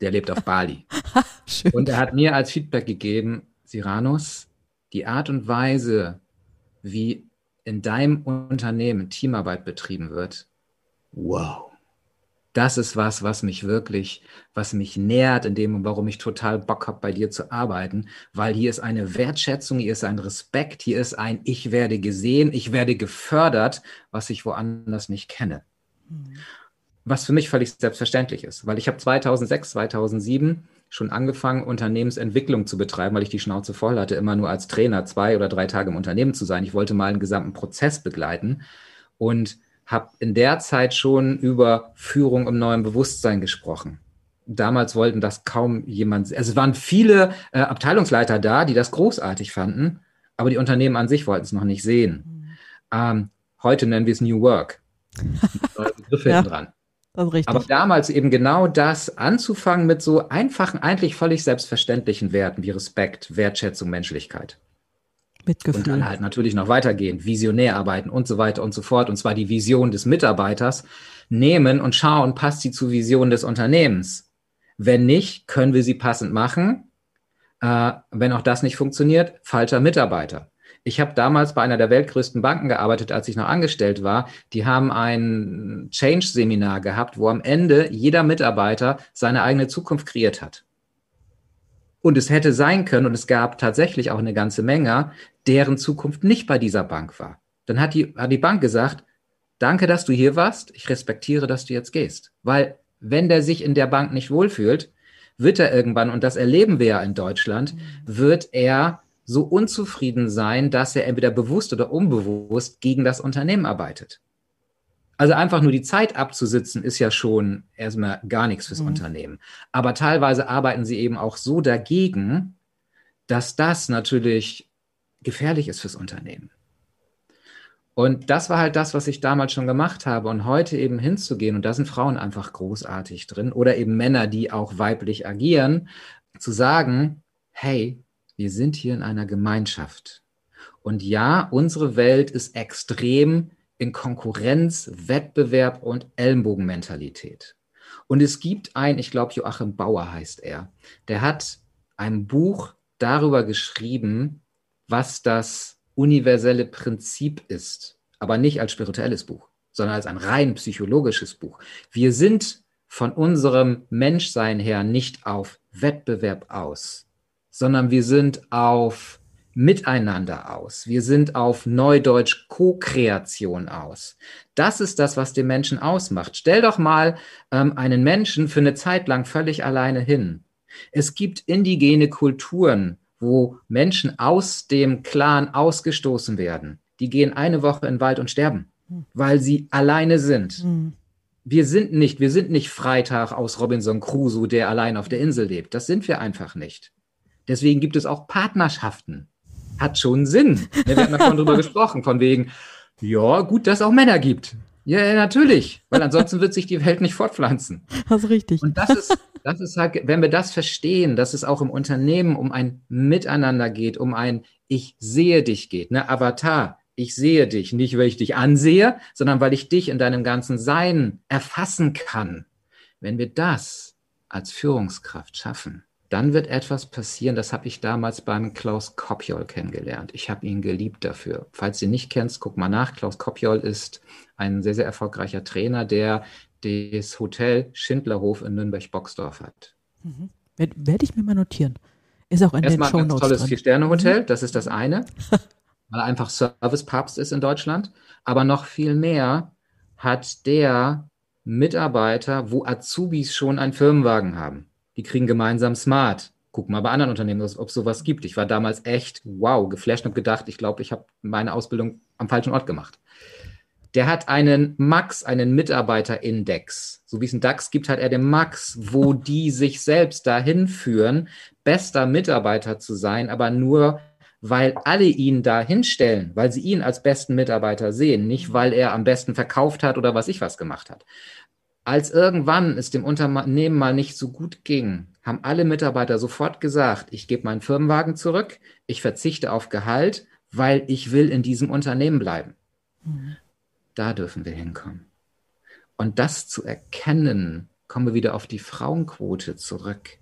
Der lebt auf Bali. und er hat mir als Feedback gegeben, Siranus, die Art und Weise, wie in deinem Unternehmen Teamarbeit betrieben wird, wow. Das ist was, was mich wirklich, was mich nährt in dem, warum ich total Bock habe, bei dir zu arbeiten, weil hier ist eine Wertschätzung, hier ist ein Respekt, hier ist ein Ich werde gesehen, ich werde gefördert, was ich woanders nicht kenne. Mhm. Was für mich völlig selbstverständlich ist, weil ich habe 2006, 2007 schon angefangen, Unternehmensentwicklung zu betreiben, weil ich die Schnauze voll hatte, immer nur als Trainer zwei oder drei Tage im Unternehmen zu sein. Ich wollte mal einen gesamten Prozess begleiten und habe in der Zeit schon über Führung im neuen Bewusstsein gesprochen. Damals wollten das kaum jemand, also es waren viele äh, Abteilungsleiter da, die das großartig fanden, aber die Unternehmen an sich wollten es noch nicht sehen. Mhm. Ähm, heute nennen wir es New Work. Begriffe ja, dran. Aber damals eben genau das anzufangen mit so einfachen, eigentlich völlig selbstverständlichen Werten wie Respekt, Wertschätzung, Menschlichkeit. Mitgefühl. Und dann halt natürlich noch weitergehen, visionär arbeiten und so weiter und so fort. Und zwar die Vision des Mitarbeiters nehmen und schauen, passt sie zur Vision des Unternehmens. Wenn nicht, können wir sie passend machen. Äh, wenn auch das nicht funktioniert, falscher Mitarbeiter. Ich habe damals bei einer der weltgrößten Banken gearbeitet, als ich noch angestellt war. Die haben ein Change-Seminar gehabt, wo am Ende jeder Mitarbeiter seine eigene Zukunft kreiert hat. Und es hätte sein können, und es gab tatsächlich auch eine ganze Menge, deren Zukunft nicht bei dieser Bank war. Dann hat die, hat die Bank gesagt, danke, dass du hier warst, ich respektiere, dass du jetzt gehst. Weil wenn der sich in der Bank nicht wohlfühlt, wird er irgendwann, und das erleben wir ja in Deutschland, wird er so unzufrieden sein, dass er entweder bewusst oder unbewusst gegen das Unternehmen arbeitet. Also einfach nur die Zeit abzusitzen, ist ja schon erstmal gar nichts fürs mhm. Unternehmen. Aber teilweise arbeiten sie eben auch so dagegen, dass das natürlich gefährlich ist fürs Unternehmen. Und das war halt das, was ich damals schon gemacht habe. Und heute eben hinzugehen, und da sind Frauen einfach großartig drin, oder eben Männer, die auch weiblich agieren, zu sagen, hey, wir sind hier in einer Gemeinschaft. Und ja, unsere Welt ist extrem in Konkurrenz, Wettbewerb und Ellenbogenmentalität. Und es gibt ein, ich glaube, Joachim Bauer heißt er, der hat ein Buch darüber geschrieben, was das universelle Prinzip ist, aber nicht als spirituelles Buch, sondern als ein rein psychologisches Buch. Wir sind von unserem Menschsein her nicht auf Wettbewerb aus, sondern wir sind auf Miteinander aus. Wir sind auf Neudeutsch Co-Kreation aus. Das ist das, was den Menschen ausmacht. Stell doch mal ähm, einen Menschen für eine Zeit lang völlig alleine hin. Es gibt indigene Kulturen, wo Menschen aus dem Clan ausgestoßen werden. Die gehen eine Woche in den Wald und sterben, weil sie alleine sind. Mhm. Wir sind nicht, wir sind nicht Freitag aus Robinson Crusoe, der allein auf der Insel lebt. Das sind wir einfach nicht. Deswegen gibt es auch Partnerschaften. Hat schon Sinn. Wir haben davon drüber gesprochen, von wegen, ja, gut, dass es auch Männer gibt. Ja, natürlich, weil ansonsten wird sich die Welt nicht fortpflanzen. Das ist richtig. Und das ist, das ist halt, wenn wir das verstehen, dass es auch im Unternehmen um ein Miteinander geht, um ein Ich sehe dich geht, ne, Avatar. Ich sehe dich, nicht weil ich dich ansehe, sondern weil ich dich in deinem ganzen Sein erfassen kann. Wenn wir das als Führungskraft schaffen, dann wird etwas passieren, das habe ich damals beim Klaus Kopjol kennengelernt. Ich habe ihn geliebt dafür. Falls du ihn nicht kennst, guck mal nach. Klaus Kopjol ist ein sehr, sehr erfolgreicher Trainer, der das Hotel Schindlerhof in Nürnberg-Boxdorf hat. Mhm. Werde ich mir mal notieren. Ist auch in Erstmal den Shownotes ein tolles Vier-Sterne-Hotel, mhm. das ist das eine, weil er einfach Service-Papst ist in Deutschland. Aber noch viel mehr hat der Mitarbeiter, wo Azubis schon einen Firmenwagen haben die kriegen gemeinsam Smart. Guck mal bei anderen Unternehmen, ob es sowas gibt. Ich war damals echt, wow, geflasht und gedacht, ich glaube, ich habe meine Ausbildung am falschen Ort gemacht. Der hat einen Max, einen Mitarbeiterindex. So wie es einen DAX gibt, hat er den Max, wo die sich selbst dahin führen, bester Mitarbeiter zu sein, aber nur weil alle ihn da hinstellen, weil sie ihn als besten Mitarbeiter sehen, nicht weil er am besten verkauft hat oder was ich was gemacht hat. Als irgendwann es dem Unternehmen mal nicht so gut ging, haben alle Mitarbeiter sofort gesagt, ich gebe meinen Firmenwagen zurück, ich verzichte auf Gehalt, weil ich will in diesem Unternehmen bleiben. Mhm. Da dürfen wir hinkommen. Und das zu erkennen, kommen wir wieder auf die Frauenquote zurück.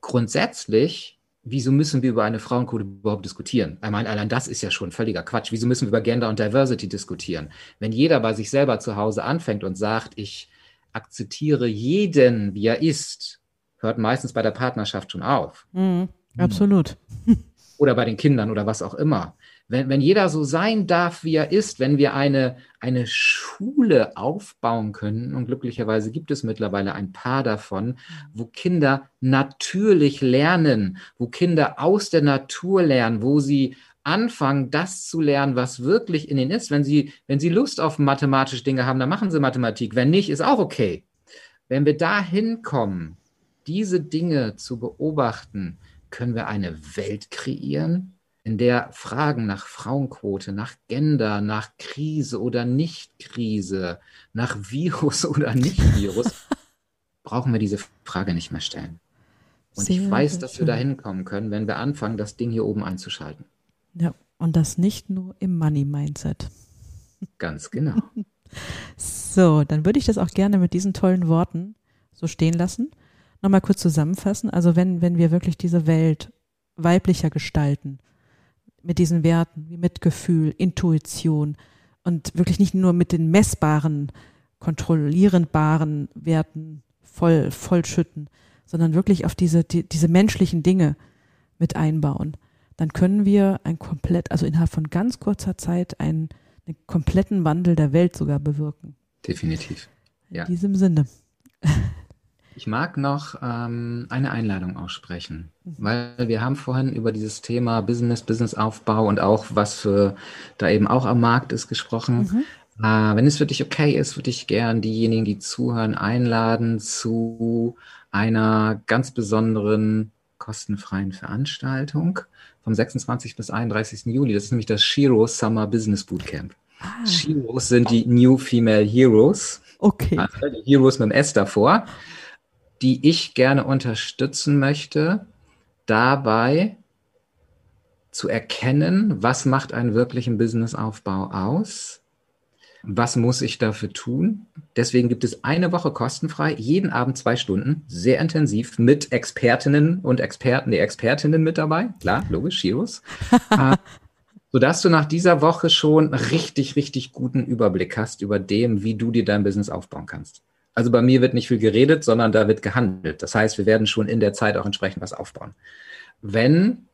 Grundsätzlich, wieso müssen wir über eine Frauenquote überhaupt diskutieren? Ich meine, allein das ist ja schon völliger Quatsch. Wieso müssen wir über Gender und Diversity diskutieren? Wenn jeder bei sich selber zu Hause anfängt und sagt, ich akzeptiere jeden, wie er ist, hört meistens bei der Partnerschaft schon auf. Mhm, absolut. Oder bei den Kindern oder was auch immer. Wenn, wenn jeder so sein darf, wie er ist, wenn wir eine, eine Schule aufbauen können, und glücklicherweise gibt es mittlerweile ein paar davon, wo Kinder natürlich lernen, wo Kinder aus der Natur lernen, wo sie anfangen, das zu lernen, was wirklich in ihnen ist. Wenn sie, wenn sie Lust auf mathematische Dinge haben, dann machen sie Mathematik. Wenn nicht, ist auch okay. Wenn wir da hinkommen, diese Dinge zu beobachten, können wir eine Welt kreieren, in der Fragen nach Frauenquote, nach Gender, nach Krise oder Nicht-Krise, nach Virus oder Nicht-Virus, brauchen wir diese Frage nicht mehr stellen. Und sehr, ich weiß, dass wir da hinkommen können, wenn wir anfangen, das Ding hier oben einzuschalten. Ja, Und das nicht nur im Money-Mindset. Ganz genau. so, dann würde ich das auch gerne mit diesen tollen Worten so stehen lassen. Nochmal kurz zusammenfassen. Also wenn, wenn wir wirklich diese Welt weiblicher gestalten, mit diesen Werten wie Mitgefühl, Intuition und wirklich nicht nur mit den messbaren, kontrollierenbaren Werten voll, vollschütten, sondern wirklich auf diese, die, diese menschlichen Dinge mit einbauen, dann können wir ein komplett, also innerhalb von ganz kurzer Zeit einen, einen kompletten Wandel der Welt sogar bewirken. Definitiv. Ja. In diesem Sinne. Ich mag noch ähm, eine Einladung aussprechen, mhm. weil wir haben vorhin über dieses Thema Business, Businessaufbau und auch was für da eben auch am Markt ist gesprochen. Mhm. Äh, wenn es für dich okay ist, würde ich gern diejenigen, die zuhören, einladen zu einer ganz besonderen kostenfreien Veranstaltung vom 26. bis 31. Juli. Das ist nämlich das Shiro Summer Business Bootcamp. Ah. Shiros sind die New Female Heroes. Okay. Also die Heroes mit dem S davor die ich gerne unterstützen möchte, dabei zu erkennen, was macht einen wirklichen Businessaufbau aus, was muss ich dafür tun. Deswegen gibt es eine Woche kostenfrei, jeden Abend zwei Stunden, sehr intensiv mit Expertinnen und Experten, die Expertinnen mit dabei, klar, logisch, Shiros. Äh, sodass du nach dieser Woche schon richtig, richtig guten Überblick hast über dem, wie du dir dein Business aufbauen kannst. Also bei mir wird nicht viel geredet, sondern da wird gehandelt. Das heißt, wir werden schon in der Zeit auch entsprechend was aufbauen. Wenn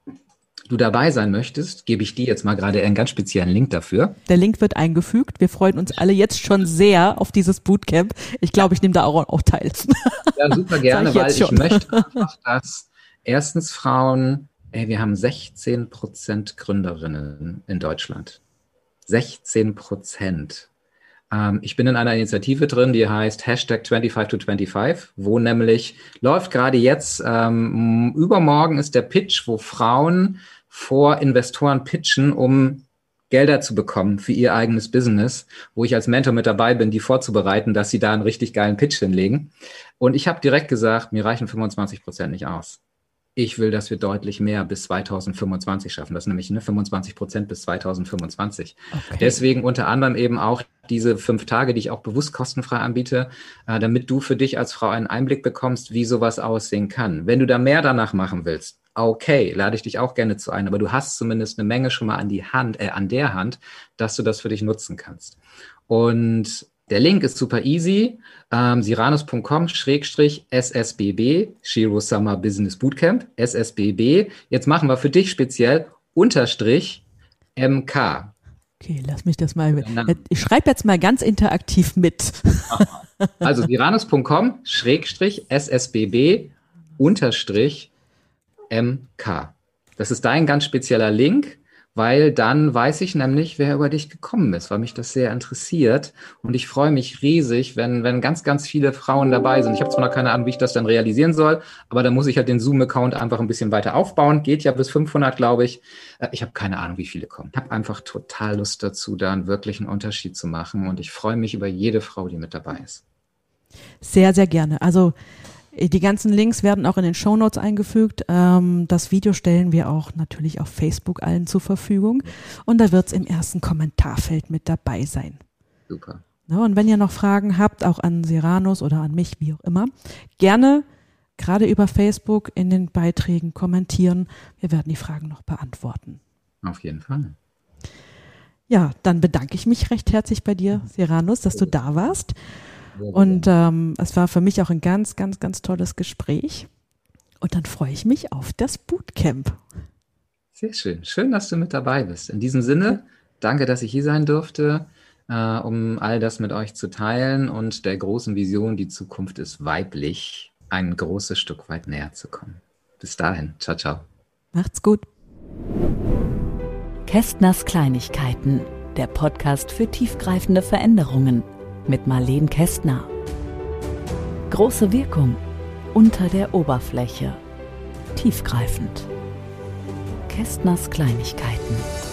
du dabei sein möchtest, gebe ich dir jetzt mal gerade einen ganz speziellen Link dafür. Der Link wird eingefügt. Wir freuen uns alle jetzt schon sehr auf dieses Bootcamp. Ich glaube, ich nehme da auch, auch teil. Ja, super gerne, ich weil ich möchte einfach, dass erstens Frauen, ey, wir haben 16 Prozent Gründerinnen in Deutschland. 16 Prozent. Ähm, ich bin in einer Initiative drin, die heißt Hashtag 25 to 25, wo nämlich läuft gerade jetzt, ähm, übermorgen ist der Pitch, wo Frauen vor Investoren pitchen, um Gelder zu bekommen für ihr eigenes Business, wo ich als Mentor mit dabei bin, die vorzubereiten, dass sie da einen richtig geilen Pitch hinlegen. Und ich habe direkt gesagt, mir reichen 25 Prozent nicht aus ich will, dass wir deutlich mehr bis 2025 schaffen. Das ist nämlich ne, 25 Prozent bis 2025. Okay. Deswegen unter anderem eben auch diese fünf Tage, die ich auch bewusst kostenfrei anbiete, äh, damit du für dich als Frau einen Einblick bekommst, wie sowas aussehen kann. Wenn du da mehr danach machen willst, okay, lade ich dich auch gerne zu ein, aber du hast zumindest eine Menge schon mal an die Hand, äh, an der Hand, dass du das für dich nutzen kannst. Und der Link ist super easy. Ähm, siranus.com schrägstrich SSBB, Shiro Summer Business Bootcamp, SSBB. Jetzt machen wir für dich speziell Unterstrich MK. Okay, lass mich das mal. Ich schreibe jetzt mal ganz interaktiv mit. Also siranus.com schrägstrich SSBB Unterstrich MK. Das ist dein ganz spezieller Link weil dann weiß ich nämlich, wer über dich gekommen ist, weil mich das sehr interessiert. Und ich freue mich riesig, wenn, wenn ganz, ganz viele Frauen dabei sind. Ich habe zwar noch keine Ahnung, wie ich das dann realisieren soll, aber da muss ich halt den Zoom-Account einfach ein bisschen weiter aufbauen. Geht ja bis 500, glaube ich. Äh, ich habe keine Ahnung, wie viele kommen. Ich habe einfach total Lust dazu, da einen wirklichen Unterschied zu machen. Und ich freue mich über jede Frau, die mit dabei ist. Sehr, sehr gerne. Also die ganzen Links werden auch in den Show Notes eingefügt. Ähm, das Video stellen wir auch natürlich auf Facebook allen zur Verfügung. Und da wird es im ersten Kommentarfeld mit dabei sein. Super. und wenn ihr noch Fragen habt, auch an Seranus oder an mich, wie auch immer, gerne gerade über Facebook in den Beiträgen kommentieren. Wir werden die Fragen noch beantworten. Auf jeden Fall. Ja, dann bedanke ich mich recht herzlich bei dir, Seranus, dass du da warst. Und ähm, es war für mich auch ein ganz, ganz, ganz tolles Gespräch. Und dann freue ich mich auf das Bootcamp. Sehr schön. Schön, dass du mit dabei bist. In diesem Sinne, danke, dass ich hier sein durfte, äh, um all das mit euch zu teilen und der großen Vision, die Zukunft ist weiblich, ein großes Stück weit näher zu kommen. Bis dahin. Ciao, ciao. Macht's gut. Kästners Kleinigkeiten, der Podcast für tiefgreifende Veränderungen mit Marleen Kästner. Große Wirkung unter der Oberfläche. Tiefgreifend. Kästners Kleinigkeiten.